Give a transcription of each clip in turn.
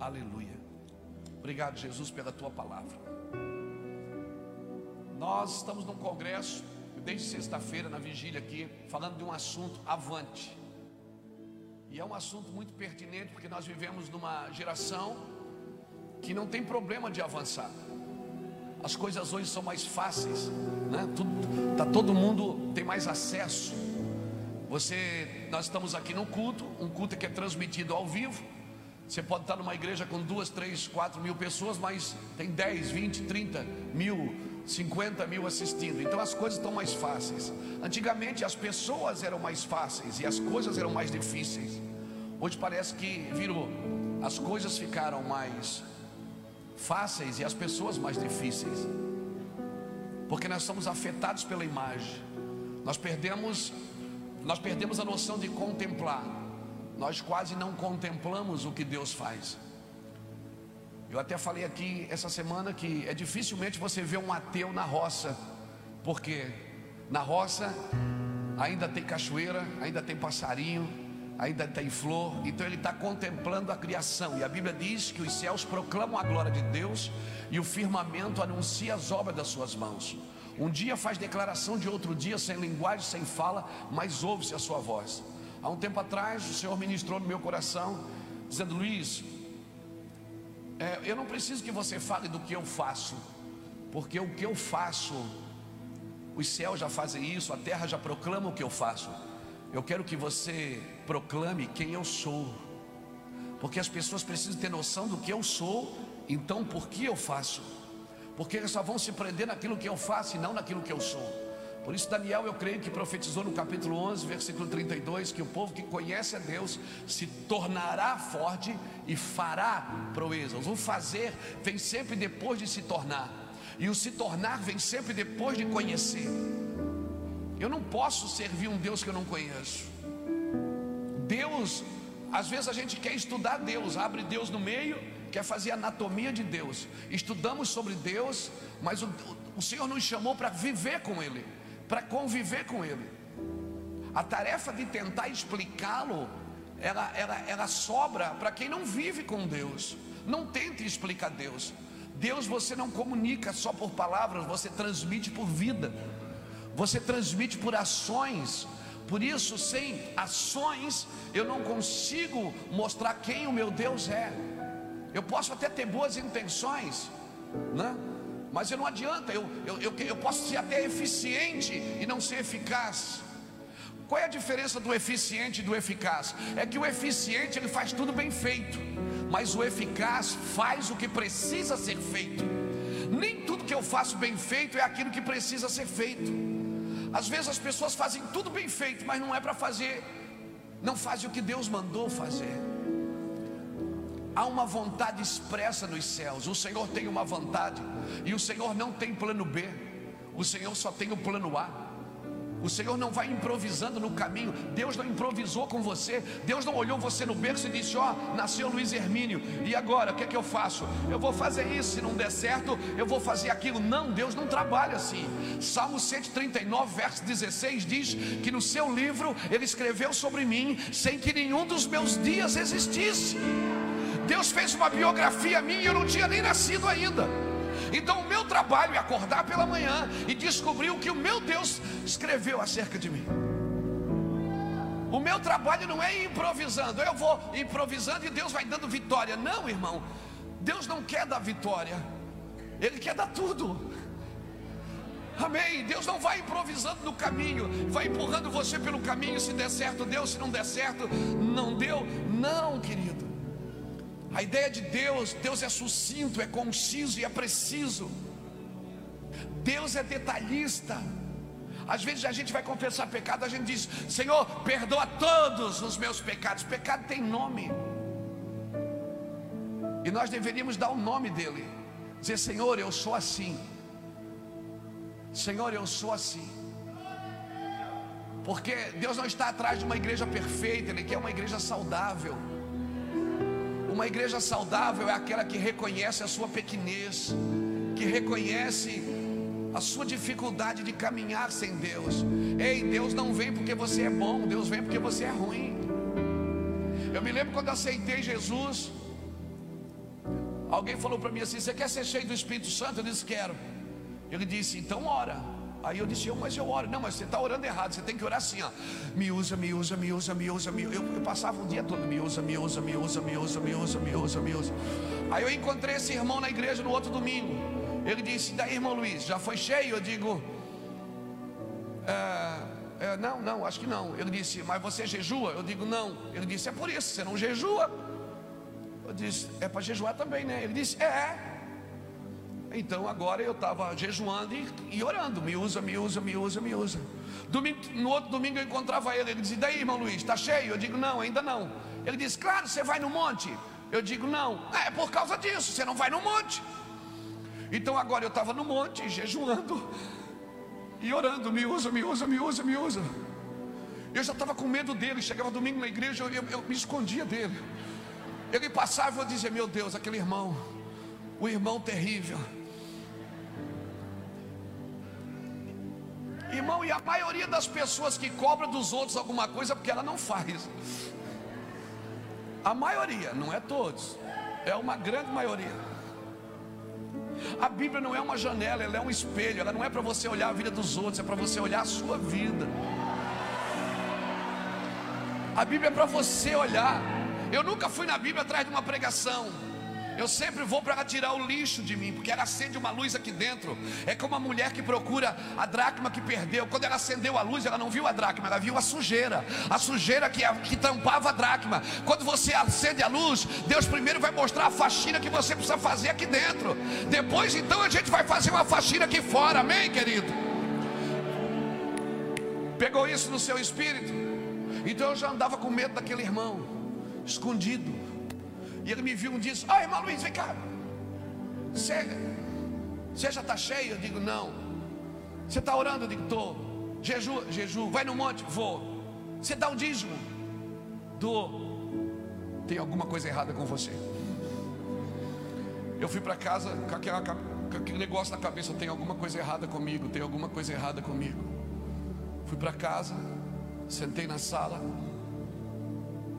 Aleluia. Obrigado, Jesus, pela tua palavra. Nós estamos num congresso, desde sexta-feira, na vigília aqui, falando de um assunto avante. E é um assunto muito pertinente, porque nós vivemos numa geração que não tem problema de avançar. As coisas hoje são mais fáceis, né? Tudo, tá todo mundo tem mais acesso. Você, nós estamos aqui num culto, um culto que é transmitido ao vivo. Você pode estar numa igreja com duas, três, quatro mil pessoas, mas tem 10, 20, 30 mil, 50 mil assistindo. Então as coisas estão mais fáceis. Antigamente as pessoas eram mais fáceis e as coisas eram mais difíceis. Hoje parece que virou. As coisas ficaram mais fáceis e as pessoas mais difíceis. Porque nós somos afetados pela imagem. Nós perdemos nós perdemos a noção de contemplar. Nós quase não contemplamos o que Deus faz. Eu até falei aqui essa semana que é dificilmente você ver um ateu na roça, porque na roça ainda tem cachoeira, ainda tem passarinho, ainda tem flor, então ele está contemplando a criação. E a Bíblia diz que os céus proclamam a glória de Deus e o firmamento anuncia as obras das suas mãos. Um dia faz declaração de outro dia, sem linguagem, sem fala, mas ouve-se a sua voz. Há um tempo atrás, o Senhor ministrou no meu coração, dizendo: Luiz, é, eu não preciso que você fale do que eu faço, porque o que eu faço, os céus já fazem isso, a terra já proclama o que eu faço. Eu quero que você proclame quem eu sou, porque as pessoas precisam ter noção do que eu sou, então por que eu faço? Porque eles só vão se prender naquilo que eu faço e não naquilo que eu sou. Por isso, Daniel, eu creio que profetizou no capítulo 11, versículo 32, que o povo que conhece a Deus se tornará forte e fará proezas. O fazer vem sempre depois de se tornar, e o se tornar vem sempre depois de conhecer. Eu não posso servir um Deus que eu não conheço. Deus, às vezes a gente quer estudar Deus, abre Deus no meio, quer fazer anatomia de Deus. Estudamos sobre Deus, mas o, o Senhor nos chamou para viver com Ele, para conviver com Ele. A tarefa de tentar explicá-lo, ela, ela, ela sobra para quem não vive com Deus. Não tente explicar Deus. Deus você não comunica só por palavras, você transmite por vida você transmite por ações. Por isso, sem ações, eu não consigo mostrar quem o meu Deus é. Eu posso até ter boas intenções, né? Mas eu não adianta, eu, eu, eu, eu posso ser até eficiente e não ser eficaz. Qual é a diferença do eficiente e do eficaz? É que o eficiente ele faz tudo bem feito, mas o eficaz faz o que precisa ser feito. Nem tudo que eu faço bem feito é aquilo que precisa ser feito. Às vezes as pessoas fazem tudo bem feito, mas não é para fazer, não fazem o que Deus mandou fazer. Há uma vontade expressa nos céus. O Senhor tem uma vontade, e o Senhor não tem plano B, o Senhor só tem o plano A. O Senhor não vai improvisando no caminho. Deus não improvisou com você. Deus não olhou você no berço e disse: Ó, oh, nasceu Luiz Hermínio. E agora, o que é que eu faço? Eu vou fazer isso. Se não der certo, eu vou fazer aquilo. Não, Deus não trabalha assim. Salmo 139, verso 16 diz que no seu livro ele escreveu sobre mim sem que nenhum dos meus dias existisse. Deus fez uma biografia minha e eu não tinha nem nascido ainda. Então o meu trabalho é acordar pela manhã e descobrir o que o meu Deus escreveu acerca de mim. O meu trabalho não é improvisando, eu vou improvisando e Deus vai dando vitória. Não, irmão, Deus não quer dar vitória, Ele quer dar tudo. Amém. Deus não vai improvisando no caminho, vai empurrando você pelo caminho. Se der certo, deu. Se não der certo, não deu. Não, querido. A ideia de Deus, Deus é sucinto, é conciso e é preciso. Deus é detalhista. Às vezes a gente vai confessar pecado, a gente diz: Senhor, perdoa todos os meus pecados. Pecado tem nome. E nós deveríamos dar o nome dele. Dizer: Senhor, eu sou assim. Senhor, eu sou assim. Porque Deus não está atrás de uma igreja perfeita, Ele quer uma igreja saudável. Uma igreja saudável é aquela que reconhece a sua pequenez, que reconhece a sua dificuldade de caminhar sem Deus. Ei, Deus não vem porque você é bom, Deus vem porque você é ruim. Eu me lembro quando aceitei Jesus, Alguém falou para mim assim: Você quer ser cheio do Espírito Santo? Eu disse: Quero. Ele disse: Então ora. Aí eu disse: eu, Mas eu oro. Não, mas você está orando errado. Você tem que orar assim: ó. Me usa, me usa, me usa, me usa. Me... Eu, eu passava o dia todo: Me usa, me usa, me usa, me usa, me usa, me usa, me usa. Aí eu encontrei esse irmão na igreja no outro domingo. Ele disse: Daí, irmão Luiz, já foi cheio? Eu digo: é, é, Não, não, acho que não. Ele disse: Mas você jejua? Eu digo: Não. Ele disse: É por isso, você não jejua. Eu disse: É para jejuar também, né? Ele disse: É. Então agora eu estava jejuando e, e, orando, me usa, me usa, me usa, me usa. Domingo, no outro domingo eu encontrava ele, ele dizia: Daí, irmão Luiz, está cheio? Eu digo: Não, ainda não. Ele disse: Claro, você vai no monte. Eu digo: Não, é por causa disso, você não vai no monte. Então agora eu estava no monte, jejuando e orando: Me usa, me usa, me usa, me usa. Eu já estava com medo dele. Chegava domingo na igreja, eu, eu, eu me escondia dele. Ele passava e eu dizia: Meu Deus, aquele irmão, o irmão terrível. E a maioria das pessoas que cobra dos outros alguma coisa é porque ela não faz. A maioria, não é todos, é uma grande maioria. A Bíblia não é uma janela, ela é um espelho. Ela não é para você olhar a vida dos outros, é para você olhar a sua vida. A Bíblia é para você olhar. Eu nunca fui na Bíblia atrás de uma pregação. Eu sempre vou para tirar o lixo de mim, porque ela acende uma luz aqui dentro. É como a mulher que procura a dracma que perdeu. Quando ela acendeu a luz, ela não viu a dracma, ela viu a sujeira. A sujeira que, que tampava a dracma. Quando você acende a luz, Deus primeiro vai mostrar a faxina que você precisa fazer aqui dentro. Depois, então, a gente vai fazer uma faxina aqui fora. Amém, querido? Pegou isso no seu espírito? Então eu já andava com medo daquele irmão, escondido. E ele me viu um dia e disse: Ah, irmão Luiz, vem cá. Você, você já está cheio? Eu digo: Não. Você está orando? Eu digo: Estou. Jeju, jeju. Vai no monte? Vou. Você dá um dízimo? Dou. Tem alguma coisa errada com você. Eu fui para casa com, aquela, com aquele negócio na cabeça: tem alguma coisa errada comigo, tem alguma coisa errada comigo. Fui para casa, sentei na sala,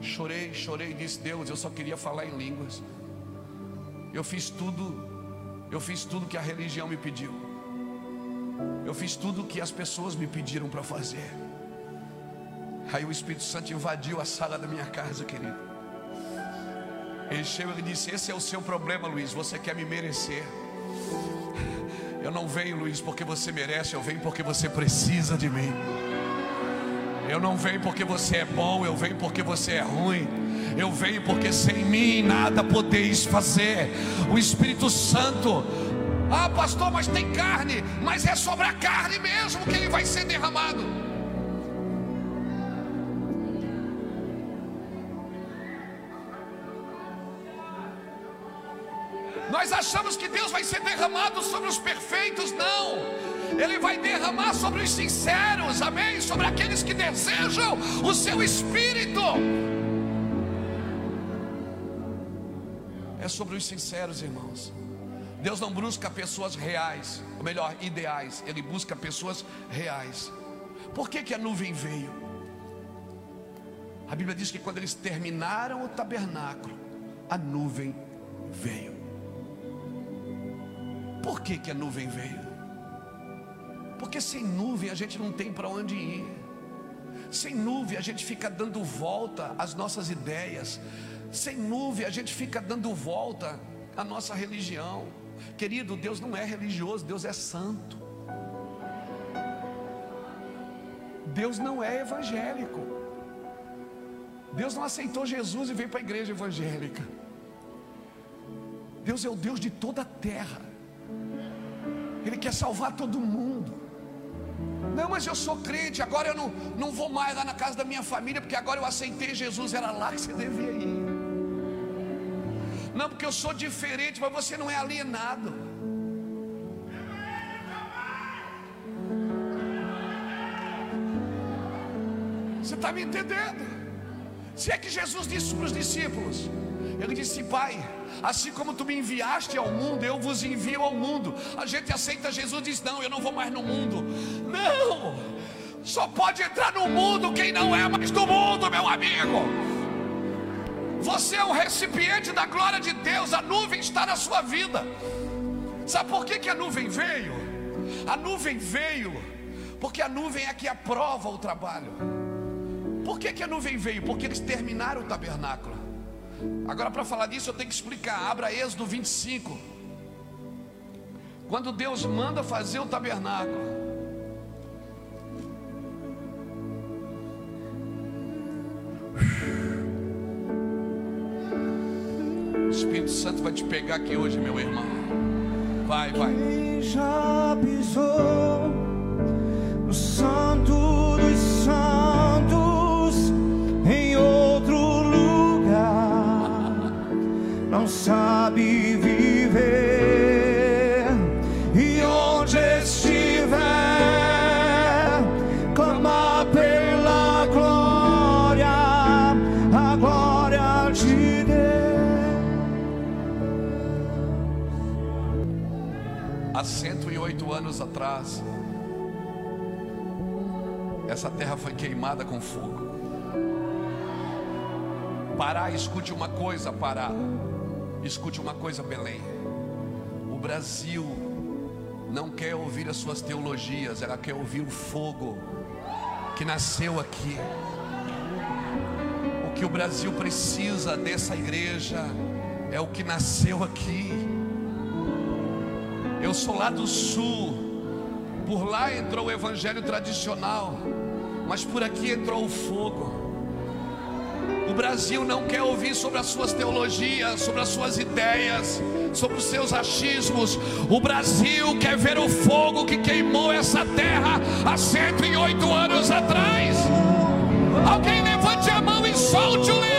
Chorei, chorei disse: Deus, eu só queria falar em línguas. Eu fiz tudo, eu fiz tudo que a religião me pediu. Eu fiz tudo que as pessoas me pediram para fazer. Aí o Espírito Santo invadiu a sala da minha casa, querido. Ele chegou e disse: Esse é o seu problema, Luiz. Você quer me merecer. Eu não venho, Luiz, porque você merece. Eu venho porque você precisa de mim. Eu não venho porque você é bom, eu venho porque você é ruim. Eu venho porque sem mim nada podeis fazer. O Espírito Santo. Ah, pastor, mas tem carne, mas é sobre a carne mesmo que ele vai ser derramado. Nós achamos que Deus vai ser derramado sobre os perfeitos, não. Ele vai derramar sobre os sinceros, amém? Sobre aqueles que desejam o seu espírito. É sobre os sinceros, irmãos. Deus não busca pessoas reais, ou melhor, ideais, Ele busca pessoas reais. Por que, que a nuvem veio? A Bíblia diz que quando eles terminaram o tabernáculo, a nuvem veio. Por que, que a nuvem veio? Porque sem nuvem a gente não tem para onde ir. Sem nuvem a gente fica dando volta às nossas ideias. Sem nuvem a gente fica dando volta à nossa religião. Querido, Deus não é religioso, Deus é santo. Deus não é evangélico. Deus não aceitou Jesus e veio para a igreja evangélica. Deus é o Deus de toda a terra. Ele quer salvar todo mundo. Não, mas eu sou crente, agora eu não, não vou mais lá na casa da minha família, porque agora eu aceitei Jesus, era lá que você devia ir. Não, porque eu sou diferente, mas você não é alienado. Você está me entendendo? Se é que Jesus disse para os discípulos, ele disse: Pai, assim como tu me enviaste ao mundo, eu vos envio ao mundo. A gente aceita Jesus e diz: Não, eu não vou mais no mundo. Não, só pode entrar no mundo quem não é mais do mundo, meu amigo. Você é um recipiente da glória de Deus, a nuvem está na sua vida. Sabe por que, que a nuvem veio? A nuvem veio porque a nuvem é que aprova o trabalho. Por que, que a nuvem veio? Porque eles terminaram o tabernáculo. Agora, para falar disso, eu tenho que explicar. Abra Êxodo 25. Quando Deus manda fazer o tabernáculo, O Espírito Santo vai te pegar aqui hoje, meu irmão. Vai, vai. Quem já pisou no essa terra foi queimada com fogo. Pará, escute uma coisa, Pará. Escute uma coisa, Belém. O Brasil não quer ouvir as suas teologias, ela quer ouvir o fogo que nasceu aqui. O que o Brasil precisa dessa igreja é o que nasceu aqui. Eu sou lá do sul. Por lá entrou o evangelho tradicional, mas por aqui entrou o fogo. O Brasil não quer ouvir sobre as suas teologias, sobre as suas ideias, sobre os seus achismos. O Brasil quer ver o fogo que queimou essa terra há 108 anos atrás. Alguém levante a mão e solte o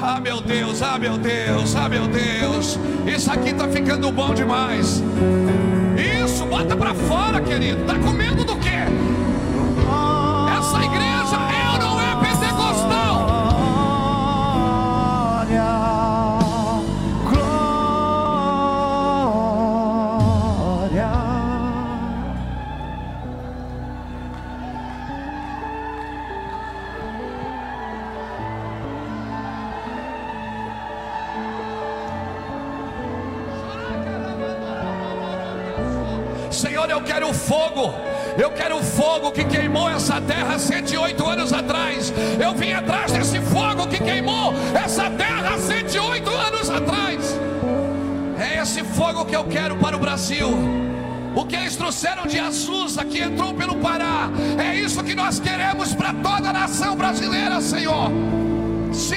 Ah, meu Deus, ah, meu Deus, ah, meu Deus. Isso aqui tá ficando bom demais. Isso, bota pra fora, querido. Tá com medo do quê? Fogo que queimou essa terra 108 anos atrás. Eu vim atrás desse fogo que queimou essa terra 108 anos atrás. É esse fogo que eu quero para o Brasil. O que eles trouxeram de Azusa que entrou pelo Pará. É isso que nós queremos para toda a nação brasileira, Senhor. Sim.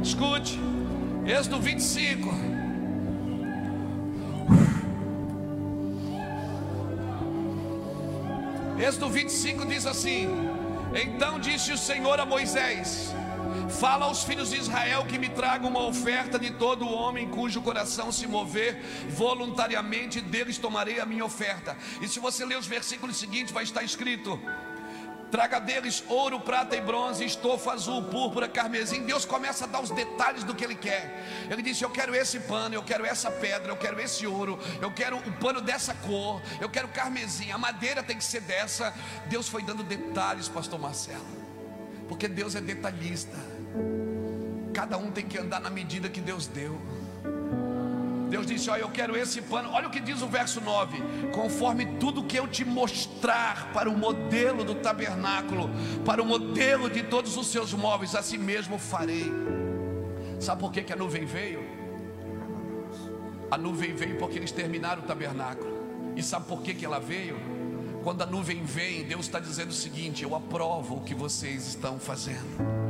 Escute, Êxodo 25. Êxodo 25 diz assim: Então disse o Senhor a Moisés: Fala aos filhos de Israel que me tragam uma oferta de todo homem cujo coração se mover voluntariamente, deles tomarei a minha oferta. E se você ler os versículos seguintes, vai estar escrito: Traga deles ouro, prata e bronze, estofa azul, púrpura, carmesim. Deus começa a dar os detalhes do que Ele quer. Ele disse: Eu quero esse pano, eu quero essa pedra, eu quero esse ouro, eu quero o pano dessa cor, eu quero carmesim, a madeira tem que ser dessa. Deus foi dando detalhes, Pastor Marcelo, porque Deus é detalhista. Cada um tem que andar na medida que Deus deu. Deus disse: Olha, eu quero esse pano. Olha o que diz o verso 9: Conforme tudo que eu te mostrar para o modelo do tabernáculo, para o modelo de todos os seus móveis, assim mesmo farei. Sabe por que, que a nuvem veio? A nuvem veio porque eles terminaram o tabernáculo. E sabe por que, que ela veio? Quando a nuvem vem, Deus está dizendo o seguinte: Eu aprovo o que vocês estão fazendo.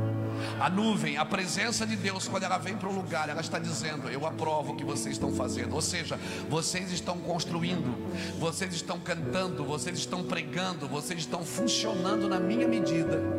A nuvem, a presença de Deus, quando ela vem para um lugar, ela está dizendo: Eu aprovo o que vocês estão fazendo. Ou seja, vocês estão construindo, vocês estão cantando, vocês estão pregando, vocês estão funcionando na minha medida.